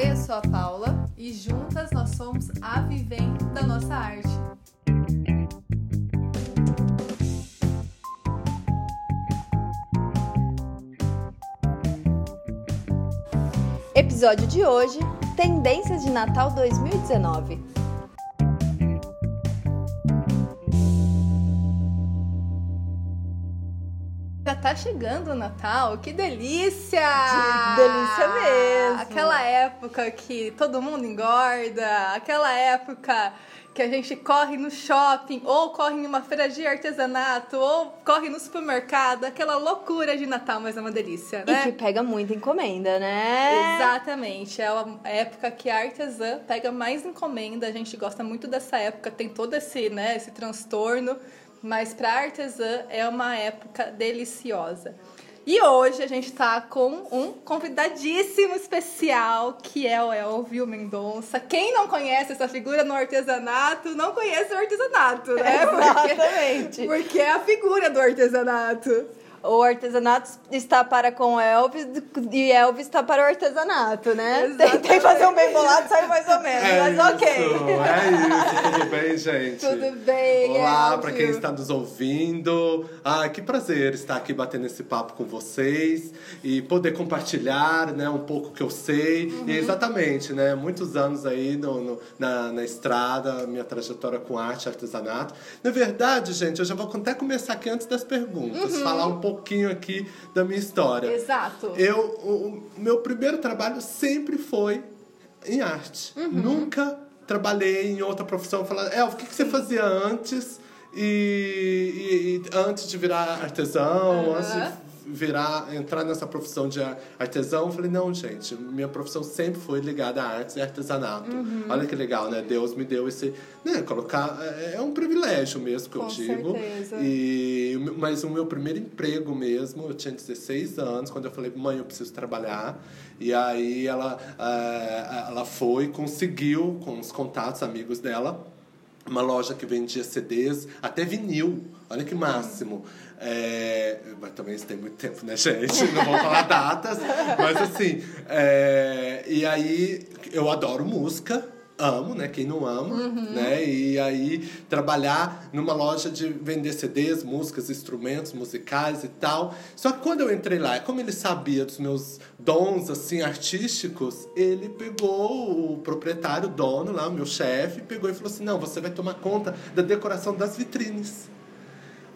Oi, eu sou a Paula e juntas nós somos a Vivendo da Nossa Arte. Episódio de hoje: Tendências de Natal 2019. Tá chegando o Natal, que delícia! Que delícia mesmo! Aquela época que todo mundo engorda, aquela época que a gente corre no shopping, ou corre em uma feira de artesanato, ou corre no supermercado, aquela loucura de Natal, mas é uma delícia, né? E que pega muita encomenda, né? Exatamente, é a época que a artesã pega mais encomenda, a gente gosta muito dessa época, tem todo esse, né, esse transtorno, mas para artesã é uma época deliciosa. E hoje a gente está com um convidadíssimo especial, que é o Elvio Mendonça. Quem não conhece essa figura no artesanato, não conhece o artesanato, né? Exatamente. Porque, porque é a figura do artesanato. O artesanato está para com Elvis e Elvis está para o artesanato, né? Tentei fazer um bem bolado, saiu mais ou menos, É mas isso, ok. é isso, tudo bem, gente? Tudo bem, Olá, para quem está nos ouvindo. Ah, que prazer estar aqui batendo esse papo com vocês e poder compartilhar, né, um pouco que eu sei. Uhum. E exatamente, né, muitos anos aí no, no- na, na estrada, minha trajetória com arte e artesanato. Na verdade, gente, eu já vou até começar aqui antes das perguntas, Uhum. falar um pouquinho aqui da minha história. Exato. Eu, o, o meu primeiro trabalho sempre foi em arte. Uhum. Nunca trabalhei em outra profissão. Falando, El, o que, que você fazia antes? E, e- e antes de virar artesão, Aham. antes de virar, entrar nessa profissão de ar- artesão, eu falei, não, gente, minha profissão sempre foi ligada a artes e artesanato. Uhum. Olha que legal, né? Deus me deu esse, né, colocar, é é um privilégio mesmo que Com eu digo. certeza. E, mas o meu primeiro emprego mesmo, eu tinha 16 anos, quando eu falei, mãe, eu preciso trabalhar. E aí ela, eh, ela foi, conseguiu, com os contatos, amigos dela, uma loja que vendia CDs, até vinil. Olha que máximo. É, mas também isso tem muito tempo, né, gente? Não vou falar datas. Mas assim, é, e aí eu adoro música. Amo, né? Quem não ama, né? E aí trabalhar numa loja de vender CDs, músicas, instrumentos musicais e tal. Só que quando eu entrei lá, como ele sabia dos meus dons assim artísticos, ele pegou o proprietário, o dono lá, o meu chefe, pegou e falou assim: "Não, você vai tomar conta da decoração das vitrines".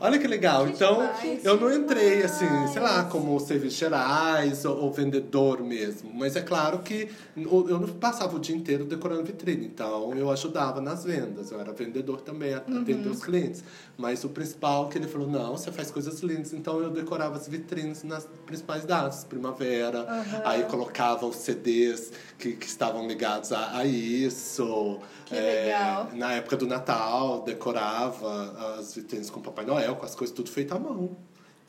Olha que legal. Que então, demais, eu não entrei assim, sei lá, como serviços gerais ou, ou vendedor mesmo. Mas é claro que eu não passava o dia inteiro decorando vitrine. Então, eu ajudava nas vendas. Eu era vendedor também, atender os clientes. Mas o principal que ele falou, não, você faz coisas lindas. Então, eu decorava as vitrines nas principais datas. Primavera. Aí, colocava os CDs que, que estavam ligados a, a isso. Que É, legal. na época do Natal, decorava as vitrines com Papai Noel, com as coisas tudo feito à mão.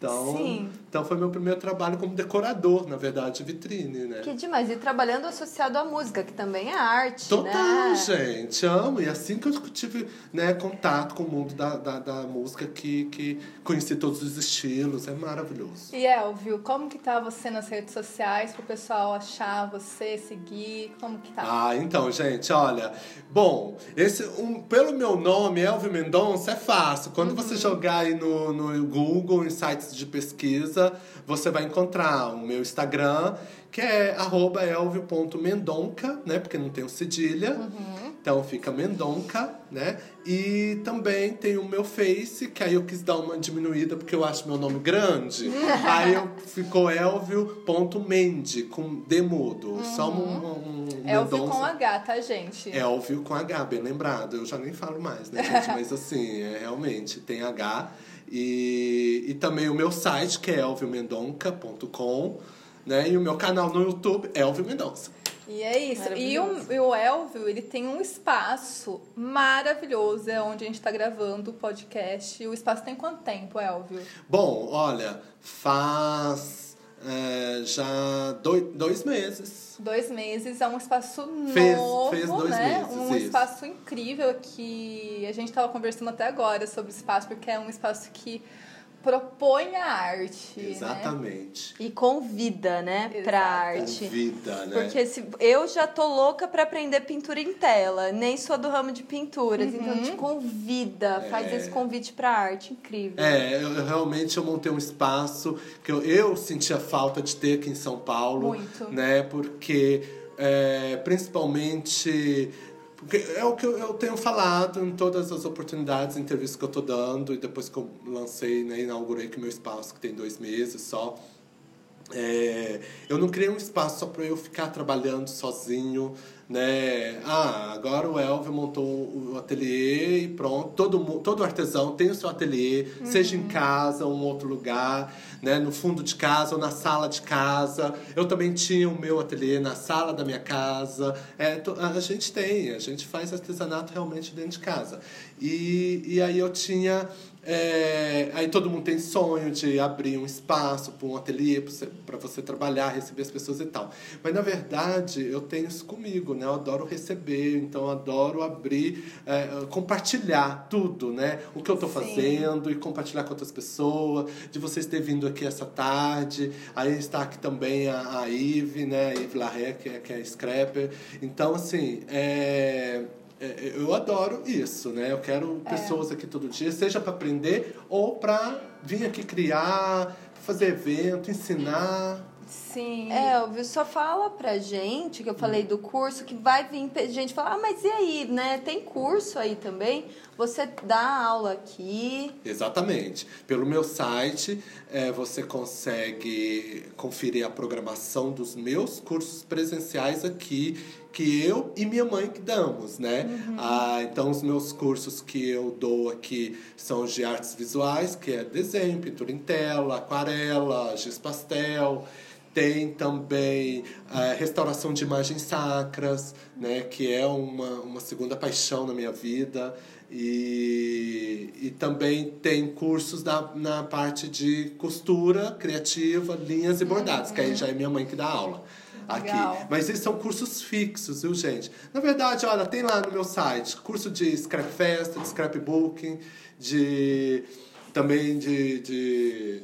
Então, Sim. então foi meu primeiro trabalho como decorador, na verdade, de vitrine, né? Que demais. E trabalhando associado à música, que também é arte, Total, né? gente, amo. E assim que eu tive né, contato com o mundo da, da, da música, que, que conheci todos os estilos, é maravilhoso. E Elvio, como que tá você nas redes sociais pro pessoal achar você, seguir? Como que tá? Ah, então, gente, olha. Bom, esse, um, pelo meu nome, Elvio Mendonça, é fácil. Quando você jogar aí no, no Google, em sites de pesquisa, você vai encontrar o meu Instagram, que é arroba elvio.mendonca, né? Porque não tem o cedilha. Então fica Mendonca, né? E também tem o meu Face, que aí eu quis dar uma diminuída porque eu acho meu nome grande. aí eu, ficou elvio.mende, com D mudo. Só um, um Elvio Mendonça. com H, tá, gente? Elvio com H, bem lembrado. Eu já nem falo mais, né, gente? Mas assim, é, realmente, tem H. E, e também o meu site, que é elviomendonca.com, né? E o meu canal no YouTube, Elvio Mendonça. E é isso. E o, e o Elvio, ele tem um espaço maravilhoso, é onde a gente tá gravando o podcast. O espaço tem quanto tempo, Elvio? Bom, olha, faz é, já dois, dois meses. Dois meses, é um espaço Fez- novo, fez dois né? meses, um isso. espaço incrível que a gente estava conversando até agora sobre o espaço, porque é um espaço que propõe a arte. Né? Exatamente. E convida, né, Exato. pra arte. Vida, né? Porque se, eu já tô louca pra aprender pintura em tela, nem sou do ramo de pinturas, então te convida, faz É. esse convite pra arte, incrível. É, eu, eu realmente eu montei um espaço que eu, eu sentia falta de ter aqui em São Paulo. Muito. Né? Porque, é, principalmente. Porque é o que eu, tenho falado em todas as oportunidades, entrevistas que eu tô dando, e depois que eu lancei, né, inaugurei aqui meu espaço, que tem dois meses só. É, eu não criei um espaço só para eu ficar trabalhando sozinho, né? Ah, agora o Elvio montou o ateliê e pronto. Todo, todo artesão tem o seu ateliê, seja em casa ou em outro lugar, né? No fundo de casa ou na sala de casa. Eu também tinha o meu ateliê na sala da minha casa. É, a gente tem, a gente faz artesanato realmente dentro de casa. E, e aí eu tinha é, aí todo mundo tem sonho de abrir um espaço para um ateliê para você, trabalhar, receber as pessoas e tal. Mas na verdade eu tenho isso comigo, né? Eu adoro receber, então eu adoro abrir, é, compartilhar tudo, né? O que eu estou fazendo e compartilhar com outras pessoas, de vocês terem vindo aqui essa tarde. Aí está aqui também a, a Ive, né? A Ive Larré, que é, que é scrapper. Então, assim, é, eu adoro isso, né? Eu quero pessoas aqui todo dia, seja para aprender ou para vir aqui criar, fazer evento, ensinar. Sim. É, Elvio, só fala pra gente, que eu falei do curso, que vai vir gente falar, ah, mas e aí, né? Tem curso aí também? Você dá aula aqui. Exatamente. Pelo meu site, é, você consegue conferir a programação dos meus cursos presenciais aqui, que eu e minha mãe que damos, né? Ah, então, os meus cursos que eu dou aqui são os de artes visuais, que é desenho, pintura em tela, aquarela, giz pastel. Tem também a restauração de imagens sacras, né, que é uma, uma segunda paixão na minha vida. E, e também tem cursos na, na parte de costura criativa, linhas e bordados, que aí já é minha mãe que dá aula. Aqui. Legal. Mas esses são cursos fixos, viu, gente? Na verdade, olha, tem lá no meu site curso de scrap festa, de scrapbooking, de também de, de,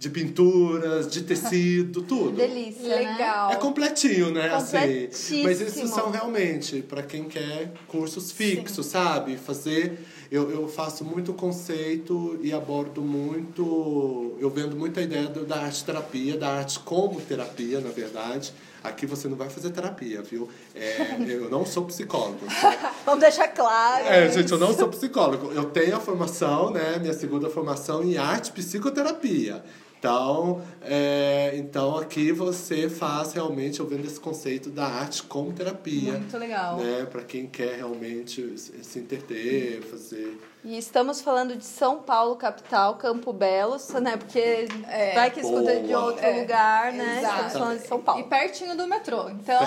de pinturas, de tecido, tudo. Delícia, né? Legal. É completinho, né? Assim. Mas esses são realmente para quem quer cursos fixos, sabe? Fazer. Eu, eu faço muito conceito e abordo muito. Eu vendo muita ideia do- da arte terapia, da arte como terapia, na verdade. Aqui você não vai fazer terapia, viu? É, eu não sou psicólogo. Vamos deixar claro. É, gente, eu não sou psicólogo. Eu tenho a formação, né? Minha segunda formação em arte e psicoterapia. Então, é, então aqui você faz realmente, eu vendo esse conceito da arte como terapia. Muito legal. Né? Para quem quer realmente se se fazer. E estamos falando de São Paulo, capital, Campo Belo, né? Porque É. vai que escuta de outro É, lugar, né? exato. Estamos falando de São E Paulo. pertinho do metrô. Então,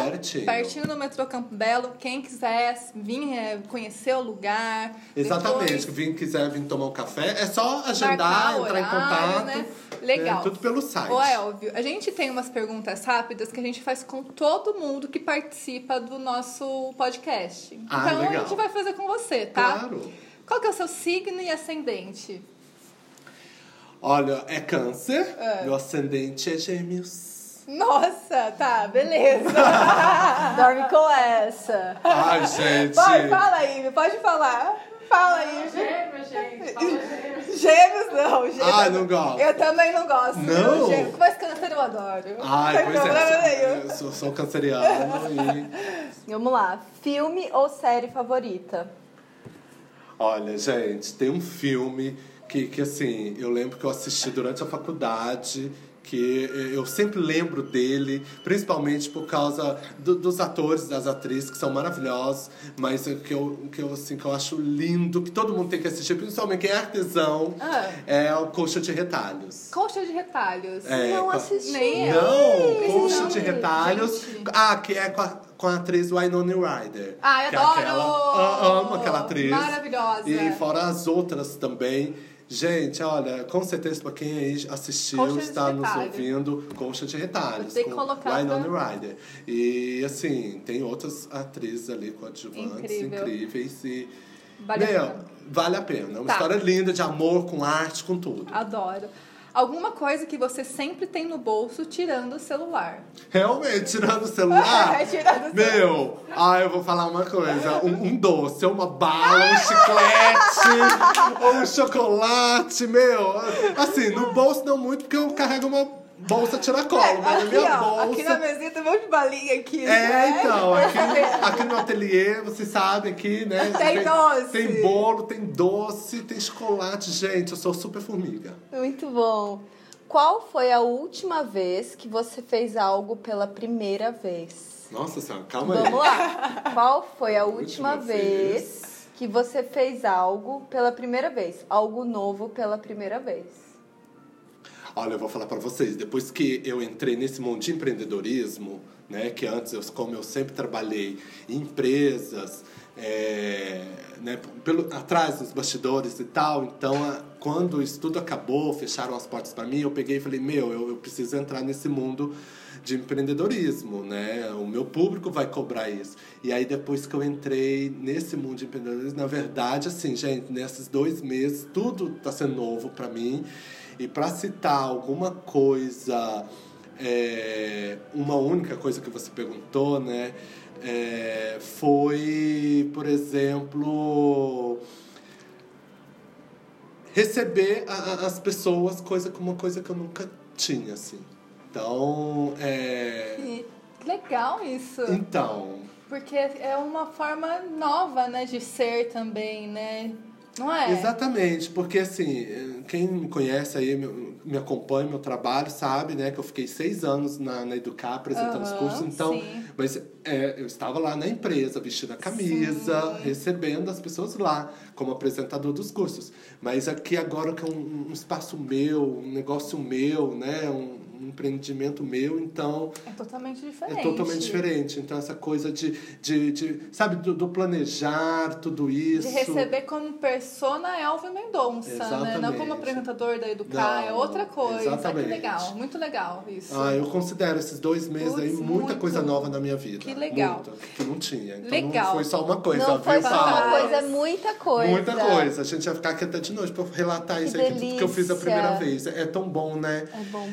Pertinho. do metrô Campo Belo, quem quiser vir é, conhecer o lugar. Exatamente. depois Quem quiser vir tomar um café, é só agendar, o entrar em horário, contato. né? Legal. É, tudo pelo site. Ô, Elvio, a gente tem umas perguntas rápidas que a gente faz com todo mundo que participa do nosso podcast. Ah, então, legal. a gente vai fazer com você, tá? Claro. Qual que é o seu signo e ascendente? Olha, é câncer. É. Meu ascendente é gêmeos. Nossa, tá, beleza. Dorme com essa. Ai, gente. Vai, fala aí, pode falar. Fala aí. Gêmeos, gente. Fala gêmeos. Gêmeos não, gêmeos. Ah, não gosto. Eu também não gosto. Não? Gêmeos, mas câncer eu adoro. Ai, Não pois tem problema é. nenhum. Eu sou, sou canceriano e. Vamos lá. Filme ou série favorita? Olha, gente, tem um filme que, que assim, eu lembro que eu assisti durante a faculdade, que eu sempre lembro dele, principalmente por causa do- dos atores, das atrizes, que são maravilhosos, mas o que eu, que eu, assim, que eu acho lindo, que todo mundo tem que assistir, principalmente quem é artesão, Ah. é o Coxa de Retalhos. Coxa de retalhos. É, não assisti. Nem eu. Não, Coxa de Retalhos. Gente. Ah, que é com a, com a atriz Winona Ryder. Que é adoro! aquela, Ah, amo aquela atriz. Maravilhosa. E fora as outras também. Gente, olha, com certeza pra quem aí assistiu, está nos ouvindo, Coxa de Retalhos. Com Winona pra- Ryder. E assim, tem outras atrizes ali coadjuvantes Incrível. incríveis. E, Vale a Meu, pena. vale a pena. É uma Tá. história linda de amor com arte, com tudo. Adoro. Alguma coisa que você sempre tem no bolso tirando o celular. Realmente, tirando o celular. Tirando o Meu, ah, eu vou falar uma coisa. Um, um doce, uma bala, um chiclete, ou um chocolate, meu. Assim, no bolso não muito, porque eu carrego uma bolsa tiracolo, mas na aqui, minha ó, bolsa. aqui na mesinha tem um monte de balinha aqui. É, né? então, aqui, aqui no ateliê, vocês sabem aqui, né? Tem doce. Tem bolo, tem doce, tem chocolate. Gente, eu sou super formiga. Muito bom. Qual foi a última vez que você fez algo pela primeira vez? Nossa senhora, calma aí. Vamos lá. Qual foi a última, Última vez vez. que você fez algo pela primeira vez? Algo novo pela primeira vez? Olha, eu vou falar para vocês, depois que eu entrei nesse mundo de empreendedorismo, né, que antes, eu, como eu sempre trabalhei em empresas, é, né, pelo, atrás dos bastidores e tal, então, a- quando isso tudo acabou, fecharam as portas para mim, eu peguei e falei, meu, eu, eu preciso entrar nesse mundo de empreendedorismo, né? O meu público vai cobrar isso. E aí, depois que eu entrei nesse mundo de empreendedorismo, na verdade, assim, gente, nesses dois meses, tudo tá sendo novo para mim. E para citar alguma coisa, é, uma única coisa que você perguntou, né? é, foi, por exemplo, receber a- as pessoas coisa como uma coisa que eu nunca tinha, assim. Então, é, Que legal isso. então, Porque é uma forma nova, né, de ser também, né? Não é? Exatamente, porque assim, quem me conhece aí, me, acompanha meu trabalho, sabe, né, que eu fiquei seis anos na, na Educar apresentando os Aham, cursos, então, sim. mas é, eu estava lá na empresa, vestindo a camisa, recebendo as pessoas lá, como apresentador dos cursos. Mas aqui agora que é um, um espaço meu, um negócio meu, né, um, um empreendimento meu, então É totalmente diferente. é totalmente diferente. Então essa coisa de, de, de sabe, do, do planejar tudo isso. De receber como persona Elvio Mendonça, né? Não Exatamente. como apresentador da Educar, Não, é outra coisa. exatamente. Que legal, muito legal isso. Ah, eu considero esses dois meses aí Putz, muita muito. coisa nova na minha vida. Que legal. Muita, que não tinha. Então Legal. não foi só uma coisa, Não foi só uma coisa, é muita coisa. Muita coisa. A gente vai ficar aqui até de noite pra relatar Que isso aí, que tudo que eu fiz a primeira vez. É tão bom, né? É bom.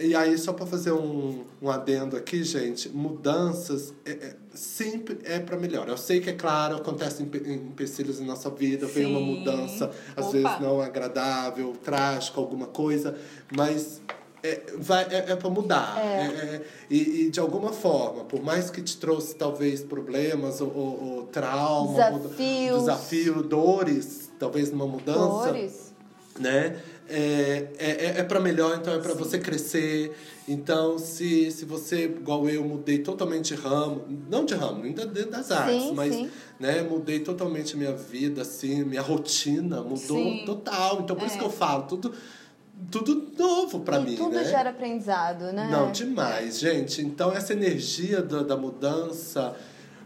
E aí, só para fazer um, um adendo aqui, gente, mudanças é, é- sempre é para melhor. Eu sei que, é claro, acontecem empe- empecilhos na nossa vida, vem uma Sim. mudança, às Opa. vezes não agradável, trágica, alguma coisa, mas é, vai, é, para mudar. É. É, é, e, e de alguma forma, por mais que te trouxe talvez problemas ou, ou, ou trauma, ou- Desafios. desafio, dores, talvez numa mudança Dores. né? É, é, é para melhor, então é para você crescer. Então, se, se você, igual eu, mudei totalmente de ramo, não de ramo, ainda dentro das artes, Sim, mas sim. né, mudei totalmente minha vida, assim, minha rotina mudou Sim. total. Então, por isso É. que eu falo, tudo, tudo novo para mim, tudo né? gera aprendizado, né? Não, demais, gente. Então, essa energia da, da mudança.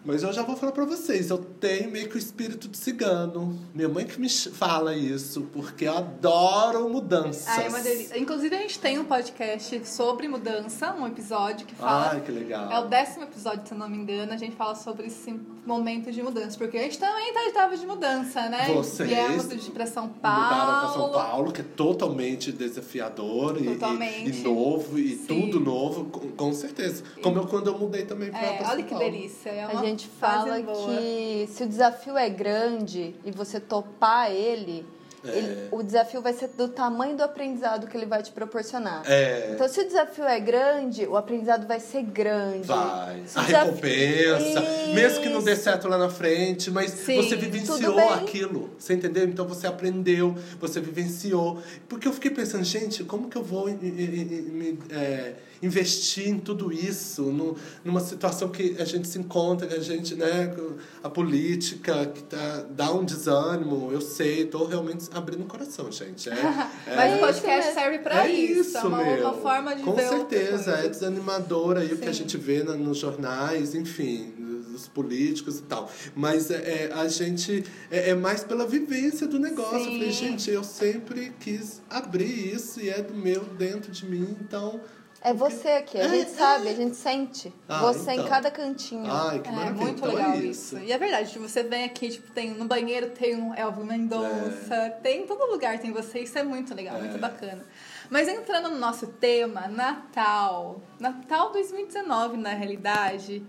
Mas eu já vou falar pra vocês, eu tenho meio que o espírito de cigano. Minha mãe que me fala isso, porque eu adoro mudanças. Ah, é uma delícia. Inclusive, a gente tem um podcast sobre mudança, um episódio que fala. Ai, que legal. É o décimo episódio, se eu não me engano. A gente fala sobre esse momento de mudança. Porque a gente também tá- estava de mudança, né? Vocês Viemos de pra São Paulo. Mudaram pra São Paulo, que é totalmente desafiador e- Totalmente. E, e novo, e Sim. tudo novo, com, com certeza. Como eu quando eu mudei também pra, É, pra São olha que Paulo. delícia. É A uma gente fala que se o desafio é grande e você topar ele, É. ele- o desafio vai ser do tamanho do aprendizado que ele vai te proporcionar. É. Então, se o desafio é grande, o aprendizado vai ser grande. Vai. Se A desafio- recompensa. Mesmo que não dê Isso. certo lá na frente, mas Sim, você vivenciou aquilo. Você entendeu? Então você aprendeu, você vivenciou. Porque eu fiquei pensando, gente, como que eu vou me, é, investir em tudo isso? no- numa situação que a gente se encontra, que a gente, né, a política, que tá, dá um desânimo. Eu sei, tô realmente abrindo o coração, gente. É, é- Mas o isso podcast mesmo. serve pra é isso. isso, é uma, meu. uma forma de Com ver certeza, é desanimador aí o que a Sim. gente vê na- nos jornais, enfim, dos políticos e tal. Mas é, é, a gente é, é mais pela vivência do negócio. Eu falei, Sim. gente, eu sempre quis abrir isso e é do meu dentro de mim, então É você aqui, a É, gente sabe, a gente sente. Ah, você em então. cada cantinho. Ai, que É maravilha. muito então legal é isso. E é verdade, tipo, você vem aqui, tipo, tem no banheiro tem um Elvio Mendonça, tem em todo lugar tem você, isso é muito legal, É. muito bacana. Mas entrando no nosso tema, Natal. Natal 2019, na realidade.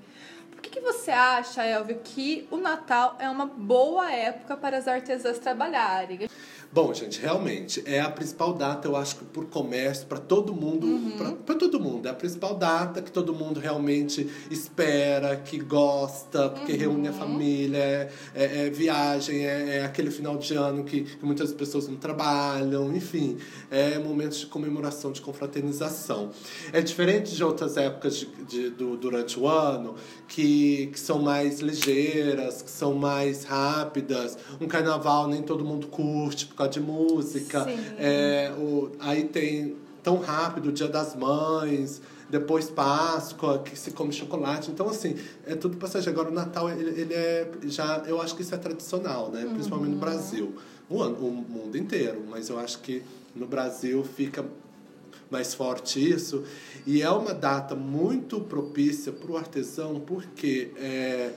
Por que, que você acha, Elvio, que o Natal é uma boa época para as artesãs trabalharem? Bom, gente, realmente é a principal data, eu acho que por comércio, para todo mundo, Uhum. para todo mundo, é a principal data que todo mundo realmente espera, que gosta, porque Uhum. reúne a família, é, é- é viagem, é, é aquele final de ano que, que muitas pessoas não trabalham, enfim, é momentos de comemoração, de confraternização. É diferente de outras épocas de, de- do, durante o ano, que, que são mais ligeiras, que são mais rápidas. Um carnaval nem todo mundo curte por causa de música. É, o, aí tem tão rápido o Dia das Mães, depois Páscoa, que se come chocolate. Então, assim, é tudo passageiro. Agora, o Natal, ele, ele é já... Eu acho que isso é tradicional, né? Principalmente no Brasil. O, ano, o mundo inteiro. Mas eu acho que no Brasil fica mais forte isso. E é uma data muito propícia para o artesão, porque é,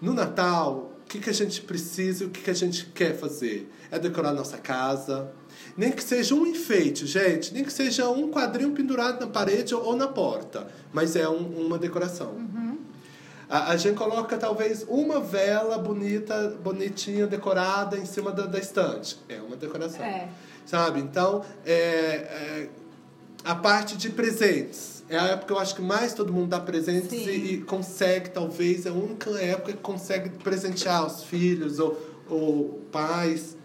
no Natal, que, que a gente precisa e o que, que a gente quer fazer? É decorar nossa casa. Nem que seja um enfeite, gente. Nem que seja um quadrinho pendurado na parede ou na porta. Mas é um- uma decoração. A, a gente coloca talvez uma vela bonita, bonitinha, decorada em cima da, da estante. É uma decoração. É. Sabe? Então, é, é, a parte de presentes. É a época que eu acho que mais todo mundo dá presentes Sim. e, e consegue, talvez, é a única época que consegue presentear os filhos ou, ou pais,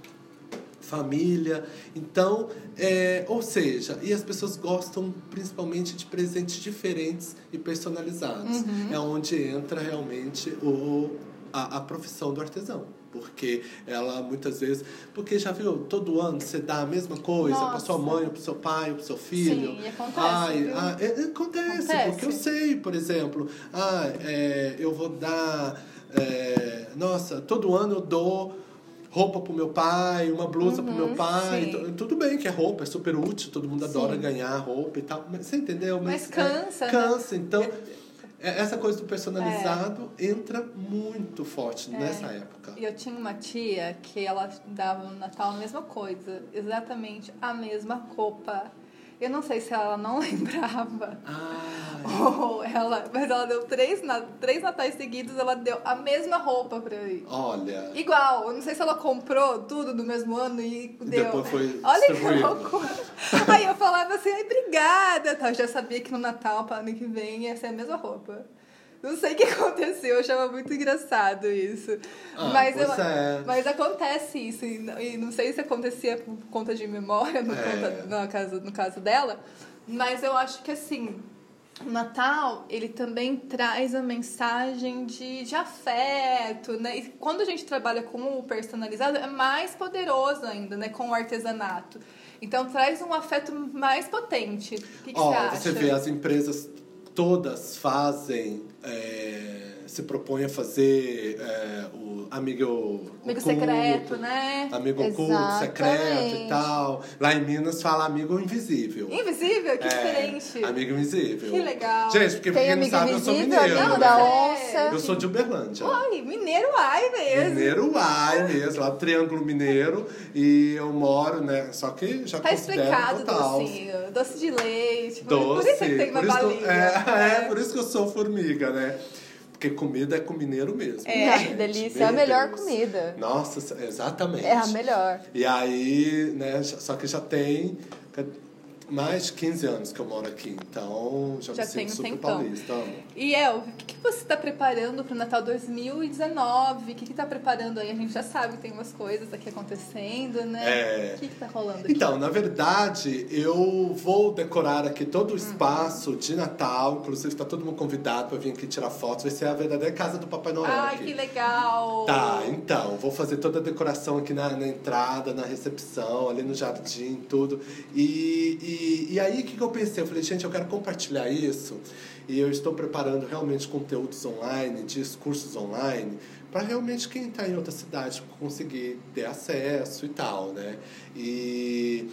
família. Então, é, ou seja, e as pessoas gostam principalmente de presentes diferentes e personalizados. É onde entra realmente o, a, a profissão do artesão. Porque ela muitas vezes. Porque já viu, todo ano você dá a mesma coisa para sua mãe, para seu pai, para seu filho. Sim, e acontece, Ai, ah, é- é- acontece, Acontece. porque eu sei, por exemplo, ah, é, eu vou dar. é, nossa, todo ano eu dou roupa pro meu pai, uma blusa pro meu pai. Uhum, sim. Tu- Tudo bem que é roupa, é super útil, todo mundo adora Sim. ganhar roupa e tal. Mas você entendeu? Mas é, cansa, né? cansa, então. é- Essa coisa do personalizado entra muito forte É. nessa época. E eu tinha uma tia que ela dava no Natal a mesma coisa, exatamente a mesma roupa. Eu não sei se ela não lembrava Ah, ou ela, mas ela deu três, três natais seguidos, ela deu a mesma roupa pra mim. olha. Igual, eu não sei se ela comprou tudo no mesmo ano e deu. depois foi Olha que loucura. Aí eu falava assim, ai, obrigada. Tá, eu já sabia que no Natal, para ano que vem, ia ser a mesma roupa. Não sei o que aconteceu, eu achava muito engraçado isso. Ah, mas, eu, é. mas acontece isso, e não- sei se acontecia por conta de memória, no, É. conta- no, caso, no caso dela, mas eu acho que assim, o Natal, ele também traz a mensagem de, de afeto, né? E quando a gente trabalha com o personalizado, é mais poderoso ainda, né? Com o artesanato. Então traz um afeto mais potente. O que, que Ó, você acha? você vê, as empresas todas fazem, é, se propõem a fazer é, o amigo Amigo oculto, secreto, né? Amigo oculto, secreto Exatamente. e tal. Lá em Minas fala amigo invisível. Invisível? Que É, diferente. Amigo invisível. Que legal. Gente, porque Tem quem não sabe, eu sou invisível, mineiro. amigo né? da onça. Eu sou de Uberlândia. Ai, mineiro ai mesmo. Mineiro Uai mesmo, lá do Triângulo Mineiro. E eu moro, né? Só que já Tá explicado, total. docinho. Doce de leite. Por- Doce. Por isso que tem uma balinha. é, é, né? por isso que eu sou formiga, né? Porque comida é com mineiro mesmo. É. Que delícia. É a melhor Deus. comida. Nossa, exatamente. É a melhor. E aí, né, só que já tem mais de 15 anos que eu moro aqui, então já, Já me sinto um super tempão. paulista. amo. E El, o que, que você está preparando para o Natal 2019? O que está preparando aí? A gente já sabe que tem umas coisas aqui acontecendo, né? É. O que está rolando aqui? Então, na verdade, eu vou decorar aqui todo Hum. o espaço de Natal. Inclusive, está todo mundo convidado para vir aqui tirar fotos. Vai ser a verdadeira casa do Papai Noel Ai, aqui. que legal! Tá, então, vou fazer toda a decoração aqui na, na entrada, na recepção, ali no jardim, tudo. E, e, e aí, o que, que eu pensei? Eu falei, gente, eu quero compartilhar isso. E eu estou preparando realmente conteúdos online, discursos online, para realmente quem está em outra cidade conseguir ter acesso e tal, né? E,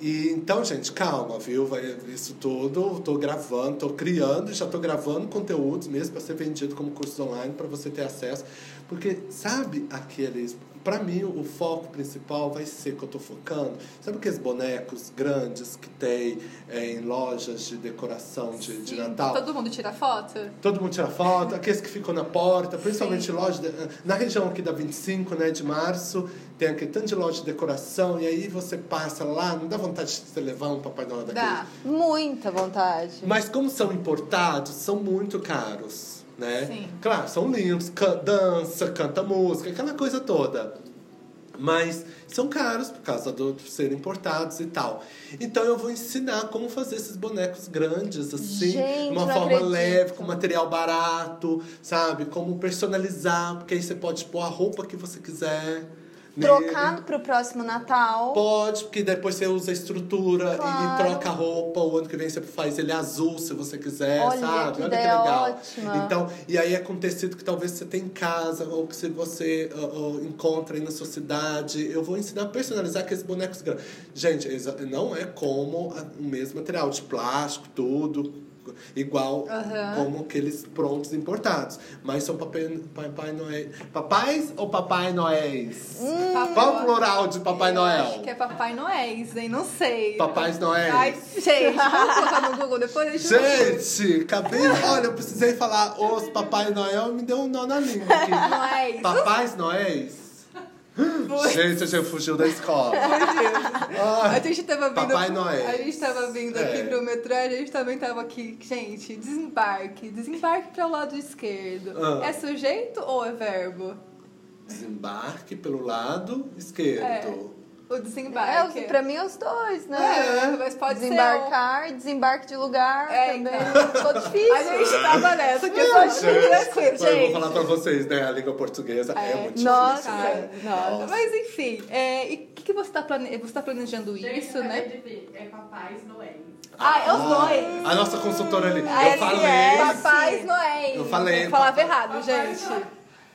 E então, gente, calma, viu? Vai, isso tudo, tô gravando, tô criando, já tô gravando conteúdos mesmo para ser vendido como cursos online para você ter acesso. Porque sabe aqueles para mim, o foco principal vai ser que eu estou focando. Sabe aqueles bonecos grandes que tem é, em lojas de decoração de, de Sim, Natal? Todo mundo tira foto? Todo mundo tira foto, aqueles que ficam na porta, principalmente loja de, na região aqui da 25, né, de março, tem aquele tanto de loja de decoração, e aí você passa lá, não dá vontade de você levar um Papai Noel daquele. Dá. Muita vontade. Mas como são importados, são muito caros, né? Sim. Claro, são lindos, can dança, canta música, aquela coisa toda. Mas são caros por causa do de serem importados e tal. Então eu vou ensinar como fazer esses bonecos grandes, assim, Gente, de uma forma acredito. leve, com material barato, sabe? Como personalizar, porque aí você pode pôr a roupa que você quiser. Nele. Trocado pro próximo Natal. Pode, porque depois você usa a estrutura e- e, Claro. troca a roupa. O ano que vem você faz ele azul, se você quiser, Olha, sabe? que Olha que legal. ótima. Então, e aí é com tecido que talvez você tenha em casa, ou que se você ó, ó, encontra aí na sua cidade. Eu vou ensinar a personalizar aqueles bonecos grandes. Gente, não é como o mesmo material de plástico, tudo. Igual Aham. como aqueles prontos importados. Mas são papai, papai Noel. Papais ou Papai Noéis? Qual o plural de Papai Noel? Acho que é Papai Noéis, hein? Não sei. Papais Noéis. Ai, gente, vamos colocar no Google depois? A gente Gente, acabei. Olha, eu precisei falar os Papai Noel me deu um nó na língua aqui. Noéis. Papais Noéis? Gente, gente fugiu da escola. A gente tava vindo. Papai Noel. A gente tava vindo aqui É. pro metrô e a gente também tava aqui. Gente, desembarque. Desembarque para o lado esquerdo. Ah. É sujeito ou é verbo? Desembarque pelo lado esquerdo. É. O É, desembarque. os- pra mim, os dois, né? É, mas pode ser Desembarcar, desembarque de lugar É, também. então. Ficou difícil. A gente tava nessa, que eu só Gente, tranquilo, eu vou falar pra vocês, né? A língua portuguesa é, É. muito Nossa, difícil. nossa. Mas enfim, é, e o que, que você tá plane... você tá planejando Gente, isso, né? É Papais Noel. Ah, é os dois. A nossa consultora ali. Ah, eu ele falei. é Papais Noéis. Eu falei, falava papai- errado, gente.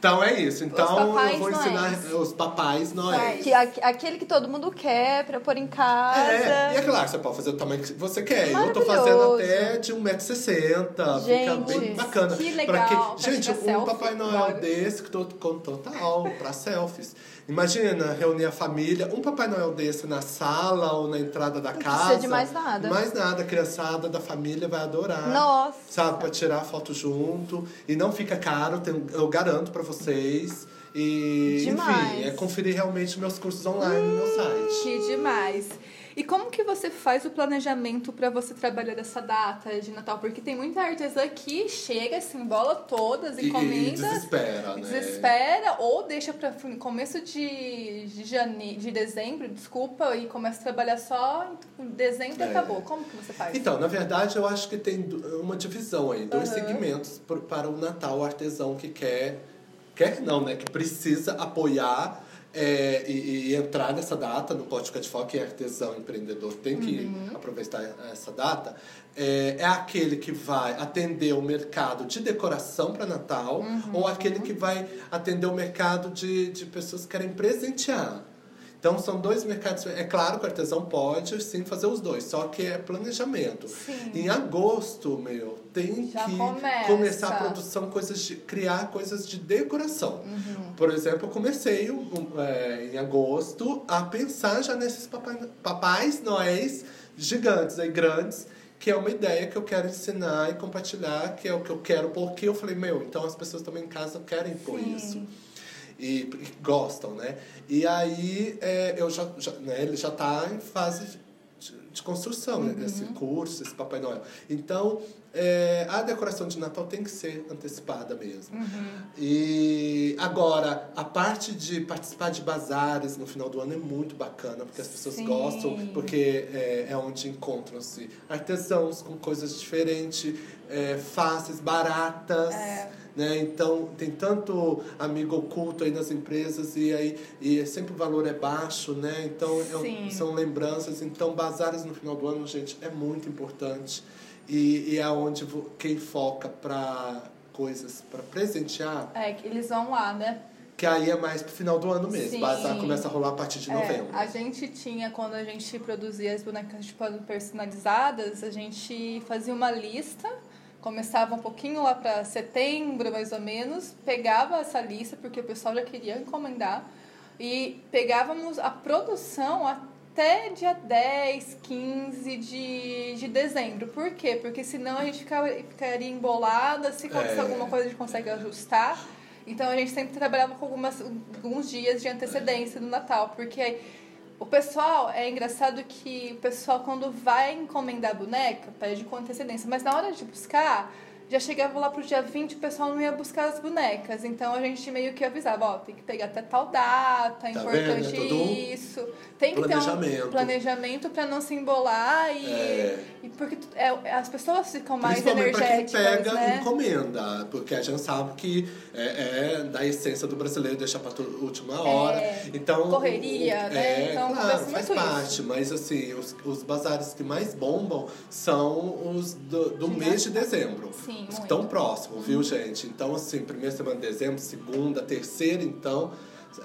Então é isso. Então eu vou ensinar noéis. os papais noéis. Que, a- aquele que todo mundo quer pra pôr em casa. É, e é claro, você pode fazer o tamanho que você quer. Eu tô fazendo até de 1,60m. Fica bem bacana. que Pra legal, pra Gente, um selfie, Papai Noel desse, que tô com total, pra selfies. Imagina reunir a família, um Papai Noel desse na sala ou na entrada da Não casa. precisa de mais nada. Mais nada, a criançada da família vai adorar. Nossa. Sabe, pra tirar foto junto. E não fica caro, tem- eu garanto pra vocês. E, Demais. enfim, é conferir realmente meus cursos online no meu site. Que demais. E como que você faz o planejamento para você trabalhar essa data de Natal? Porque tem muita artesã que chega, se embola todas, encomenda, E desespera, né? desespera ou deixa para começo de, de, jane... de dezembro, desculpa, e começa a trabalhar só em dezembro e É. acabou. Como que você faz? Então, na verdade, eu acho que tem uma divisão aí, dois Aham. segmentos para o Natal artesão que quer, quer não, né? Que precisa apoiar é, e, e entrar nessa data, não pode ficar de fora, que é artesão, empreendedor, tem que Uhum. aproveitar essa data. É, é aquele que vai atender o mercado de decoração para Natal Uhum. ou aquele que vai atender o mercado de, de pessoas que querem presentear. Então são dois mercados. É claro que o artesão pode sim fazer os dois, só que é planejamento. Sim. Em agosto, meu, tem Já que começa. começar a produção, coisas de criar coisas de decoração. Por exemplo, eu comecei um, é, em agosto a pensar já nesses papai, papais noéis gigantes aí grandes. Que é uma ideia que eu quero ensinar e compartilhar, que é o que eu quero, porque eu falei, meu, então as pessoas também em casa querem pôr Sim. isso e, e gostam, né? E aí é, eu já, já- né, ele já está em fase de, de construção, né? Esse curso, esse Papai Noel. Então, é, a decoração de Natal tem que ser antecipada mesmo. E agora, a parte de participar de bazares no final do ano é muito bacana, porque as pessoas Sim. gostam, porque é, é onde encontram-se artesãos com coisas diferentes, é, fáceis, baratas. Né? Então, tem tanto amigo oculto aí nas empresas e aí e sempre o valor é baixo, né? Então, é são lembranças. Então, bazares no final do ano, gente, é muito importante. E, e é onde quem foca para coisas para presentear É, que eles vão lá, né? que aí é mais pro final do ano mesmo. Sim. Bazar começa a rolar a partir de É, novembro. a gente tinha, quando a gente produzia as bonecas de pano personalizadas, a gente fazia uma lista, começava um pouquinho lá para setembro, mais ou menos, pegava essa lista, porque o pessoal já queria encomendar, e pegávamos a produção até dia 10, 15 de, de dezembro. Por quê? Porque senão a gente ficava, ficaria embolada, se acontecer É. alguma coisa a gente consegue ajustar. Então a gente sempre trabalhava com algumas, alguns dias de antecedência do Natal, porque o pessoal, é engraçado que o pessoal quando vai encomendar boneca, pede com antecedência, mas na hora de buscar, já chegava lá pro dia 20, o pessoal não ia buscar as bonecas. Então a gente meio que avisava, ó, tem que pegar até tal data, é Tá importante vendo? É isso. Tem que ter planejamento. um planejamento para não se embolar e, É. e porque é, as pessoas ficam mais Principalmente para quem energéticas, pega né? encomenda, porque a gente sabe que é, é da essência do brasileiro deixar para última hora. É, então correria, né? É, Então, claro, faz parte, mas assim, os, os bazares que mais bombam são os do, do mês de dezembro. Sim, que muito. estão próximos, viu, gente? Então, assim, primeira semana de dezembro, segunda, terceira, então.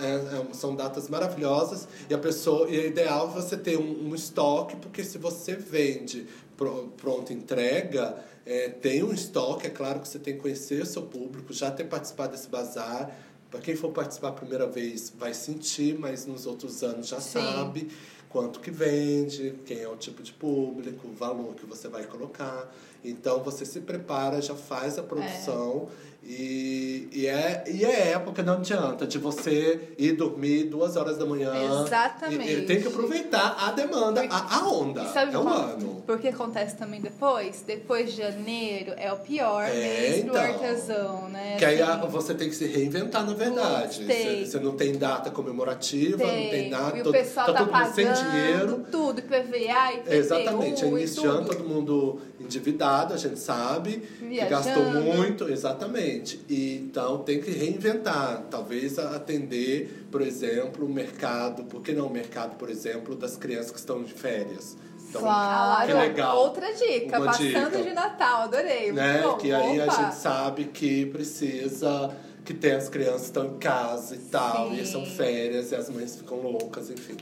é- é- são datas maravilhosas e a pessoa e é ideal você ter um, um estoque porque se você vende pro- pronta entrega é, tem um estoque é claro que você tem que conhecer o seu público já ter participado desse bazar para quem for participar a primeira vez vai sentir mas nos outros anos já Sim. sabe quanto que vende quem é o tipo de público o valor que você vai colocar então você se prepara já faz a produção e, e, é, e é época, não adianta, de você ir dormir duas horas da manhã. Exatamente. E, e tem que aproveitar a demanda, a, a onda. Sabe é o qual- ano. Porque acontece também depois? Depois de janeiro é o pior É, mês do então. artesão, né? Que aí Assim, a- você tem que se reinventar, na verdade. Tem. Você, você não tem data comemorativa, não tem nada. E o todo- pessoal tá tá, todo mundo sem pagando dinheiro. tudo, IPVA, IPTU Exatamente, é tudo. todo mundo endividado, a gente sabe, que Viajando. gastou muito, exatamente. E, então tem que reinventar, talvez atender, por exemplo, o mercado, por que não o mercado, por exemplo, das crianças que estão de férias? Então, Claro. que legal. Outra dica, Uma passando dica. de Natal, adorei. né? Bom, que aí a gente sabe que precisa que tem as crianças que estão em casa e tal, Sim. e são férias e as mães ficam loucas, enfim.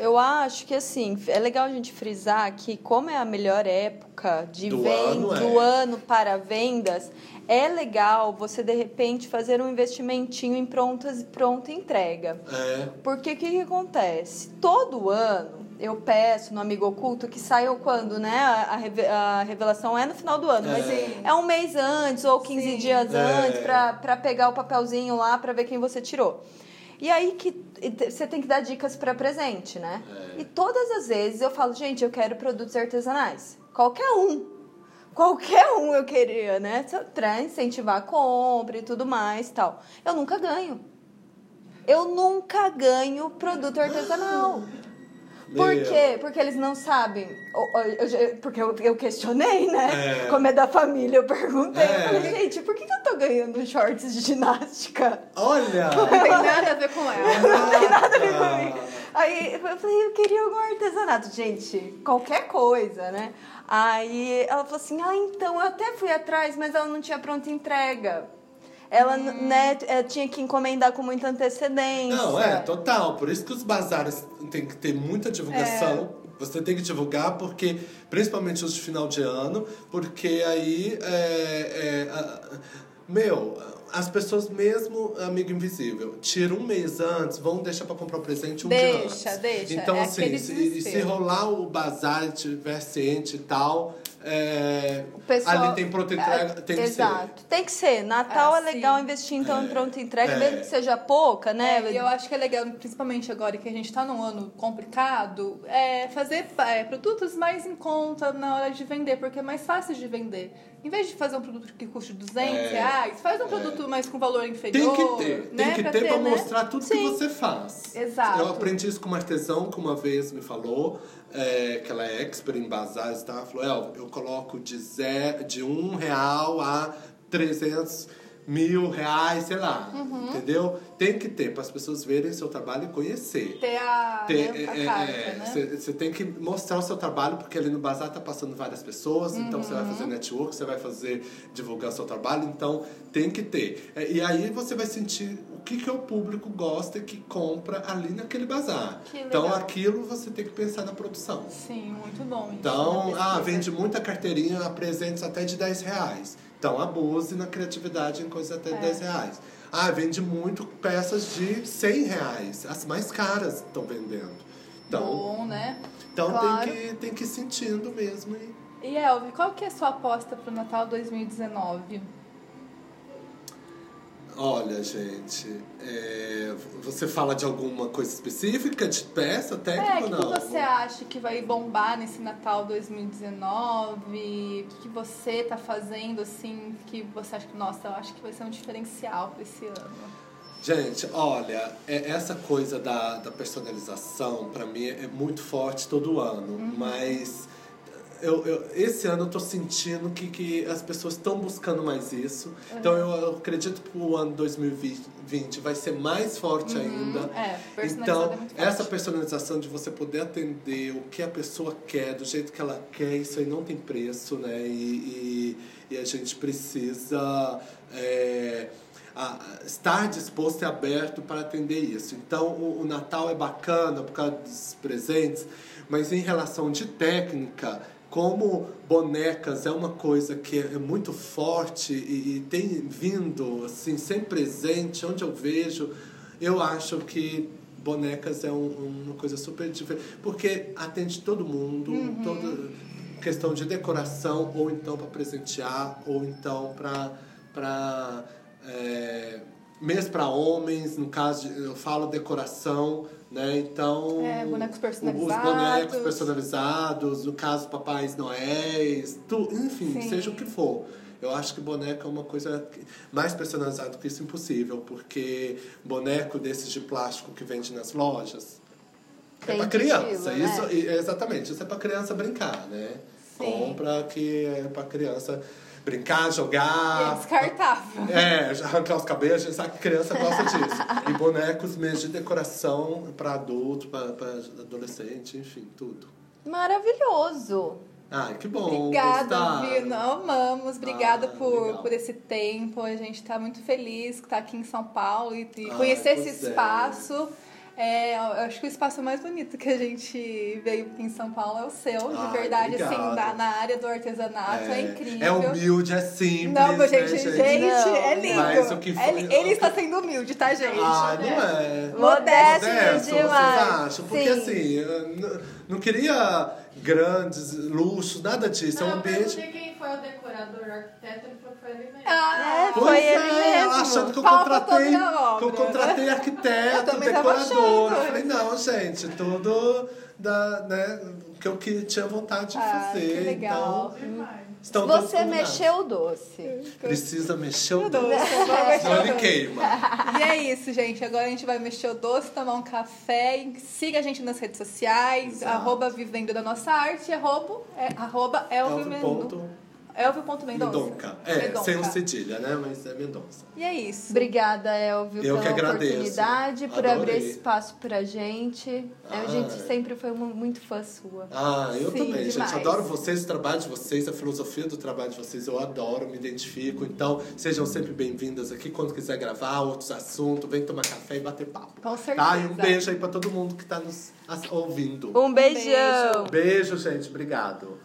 Eu acho que assim, é legal a gente frisar que como é a melhor época de Do venda ano, é. do ano para vendas, é legal você de repente fazer um investimentinho em prontas pronta entrega. É, Porque o que, que acontece? Todo ano eu peço no Amigo Oculto que saiam quando, né? A, a reve- a revelação é no final do ano, mas É. é um mês antes ou 15 Sim. dias É. antes pra pra pegar o papelzinho lá pra ver quem você tirou. E aí que e você tem que dar dicas para presente, né? É. E todas as vezes eu falo, gente, eu quero produtos artesanais. Qualquer um. Qualquer um eu queria, né? Pra incentivar a compra e tudo mais tal. Eu nunca ganho. Eu nunca ganho produto artesanal. Por Meu. quê? Porque eles não sabem. Eu Porque eu, eu questionei, né? É. Como é da família, eu perguntei. É. Eu falei, gente, por que que eu tô ganhando shorts de ginástica? Olha! Não tem nada a ver com ela. Não tem nada a ver comigo. Aí eu falei, eu queria algum artesanato. Gente, qualquer coisa, né? Aí ela falou assim, ah, então eu até fui atrás, mas ela não tinha pronta entrega. Ela, Hum. né, eh, tinha que encomendar com muita antecedência. Não, é, total. Por isso que os bazares tem que ter muita divulgação. É. Você tem que divulgar, porque, principalmente os de final de ano, porque aí é, é, a- meu, as pessoas mesmo, amigo invisível, tiram um mês antes, vão deixar pra comprar o presente um dia Deixa, antes. deixa. Então, É assim, se, se rolar o bazar e tiver ciente e tal, é, O pessoal- ali tem pronta entrega, tem que ser. Exato. Tem que ser. Natal é, Assim. legal investir então em pronta entrega, É. mesmo que seja pouca, né? É, e eu acho que é legal, principalmente agora que a gente tá num ano complicado, é fazer é, produtos mais em conta na hora de vender, porque é mais fácil de vender. Em vez de fazer um produto que custe 200 É, reais, faz um produto mais com valor inferior. Tem que ter, né? tem que ter pra né? mostrar tudo que Sim. você faz. Exato. Eu aprendi isso com uma artesão que uma vez me falou, é, que ela é expert em bazares, tá? Falou, El, eu coloco de, zero, de um real a 300 mil reais, sei lá. Uhum. Entendeu? Tem que ter para as pessoas verem seu trabalho e conhecer. Ter a, Ter- né, a é, carta, é, né? Você tem que mostrar o seu trabalho, porque ali no bazar tá passando várias pessoas, então você vai Uhum. fazer network, você vai fazer divulgar seu trabalho, então tem que ter. É, E aí você vai sentir o que, que o público gosta e que compra ali naquele bazar. Então aquilo você tem que pensar na produção. Sim, muito bom. Então, na ah, vende muita carteirinha a presentes até de 10 reais. Então, abuse na criatividade em coisas até É. 10 reais. Ah, vende muito peças de 100 reais. As mais caras estão vendendo. Então, Bom, né? então Claro. tem, que, tem que ir sentindo mesmo. E... E Elvi, qual que é a sua aposta pro Natal 2019? Olha, gente, é, você fala de alguma coisa específica, de peça, técnica É, o ou que, não? que você acha que vai bombar nesse Natal 2019? O que, você tá fazendo, assim, que você acha que, nossa, eu acho que vai ser um diferencial pra esse ano? Gente, olha, é- essa coisa da, da personalização, pra mim, é muito forte todo ano. Uhum. Mas eu, eu- esse ano eu tô sentindo que, que as pessoas estão buscando mais isso. Então eu, eu acredito que o ano 2020 vai ser mais forte ainda. É, Então, é essa personalização de você poder atender o que a pessoa quer, do jeito que ela quer, isso aí não tem preço, né? E, e, e a gente precisa é, a- estar disposto e aberto para atender isso. Então, o, o Natal é bacana por causa dos presentes, mas em relação de técnica, como bonecas é uma coisa que é muito forte e, e tem vindo assim sempre presente. Onde eu vejo eu acho que bonecas é um- uma coisa super diferente porque atende todo mundo toda questão de decoração ou então para presentear ou então para para mesmo para homens no caso de- eu falo decoração né então É, bonecos os personalizados. bonecos personalizados no caso papais noéis tu, enfim Sim. seja o que for eu acho que boneco é uma coisa mais personalizada que isso impossível porque boneco desses de plástico que vende nas lojas é Tem para de criança né? isso exatamente isso é para criança brincar né Sim. compra que é para criança brincar E é jogar descartável. é, já arrancar os cabelos, a gente sabe que criança gosta disso. E bonecos mesmo de decoração para adulto, para adolescente, enfim, tudo. Maravilhoso. Ai, que bom. Obrigada. Vino. Amamos. Obrigada Ah, por, legal. por esse tempo. A gente está muito feliz que está aqui em São Paulo e, e Ai, conhecer esse é. espaço. É, eu acho que o espaço mais bonito que a gente veio aqui em São Paulo é o seu, de Ai, verdade, assim, obrigado. na, na área do artesanato. É, incrível. É humilde, é simples. Não, mas gente, né, gente, Não, é lindo. mas o que É foi- ele está sendo humilde, tá, gente? Ah, não é. Modesto Modesto, demais. vocês acham? Porque Sim. assim, eu n- não queria grandes luxos, nada disso. É um eu ambiente. perguntei quem foi o decorador, o arquiteto, ele falou que foi ele mesmo. Ah, É, Pois Foi é, ele mesmo. achando que eu Palma contratei, que eu contratei Eu arquiteto, tava decorador. Eu falei, não, gente, tudo da, né, que eu que tinha vontade de Ah, fazer. que legal. Então, Demais. Estão Você mexeu o doce. Precisa mexer o Doce, doce. vamos mexer Senão o ele queima. E é isso, gente. Agora a gente vai mexer o doce, tomar um café. Siga a gente nas redes sociais, Exato. arroba Vivendo da Nossa Arte, arroba, é, arroba Elvio Elvio Mendu- ponto Elvio.mendonça. Mendonca. É, Mendonca. sem o cedilha, né? Mas é Mendonça. E é isso. Obrigada, Elvio, Eu pela que agradeço. oportunidade, por Adorei. abrir esse espaço pra gente. Ah. A gente sempre foi mu- muito fã sua. Ah, eu Sim, também, demais. gente. Adoro vocês, o trabalho de vocês, a filosofia do trabalho de vocês. Eu adoro, me identifico. Então, sejam sempre bem-vindas aqui. Quando quiser gravar outros assuntos, vem tomar café e bater papo. Com certeza. Tá? E um beijo aí pra todo mundo que tá nos ouvindo. Um beijão! Beijo, gente. Obrigado.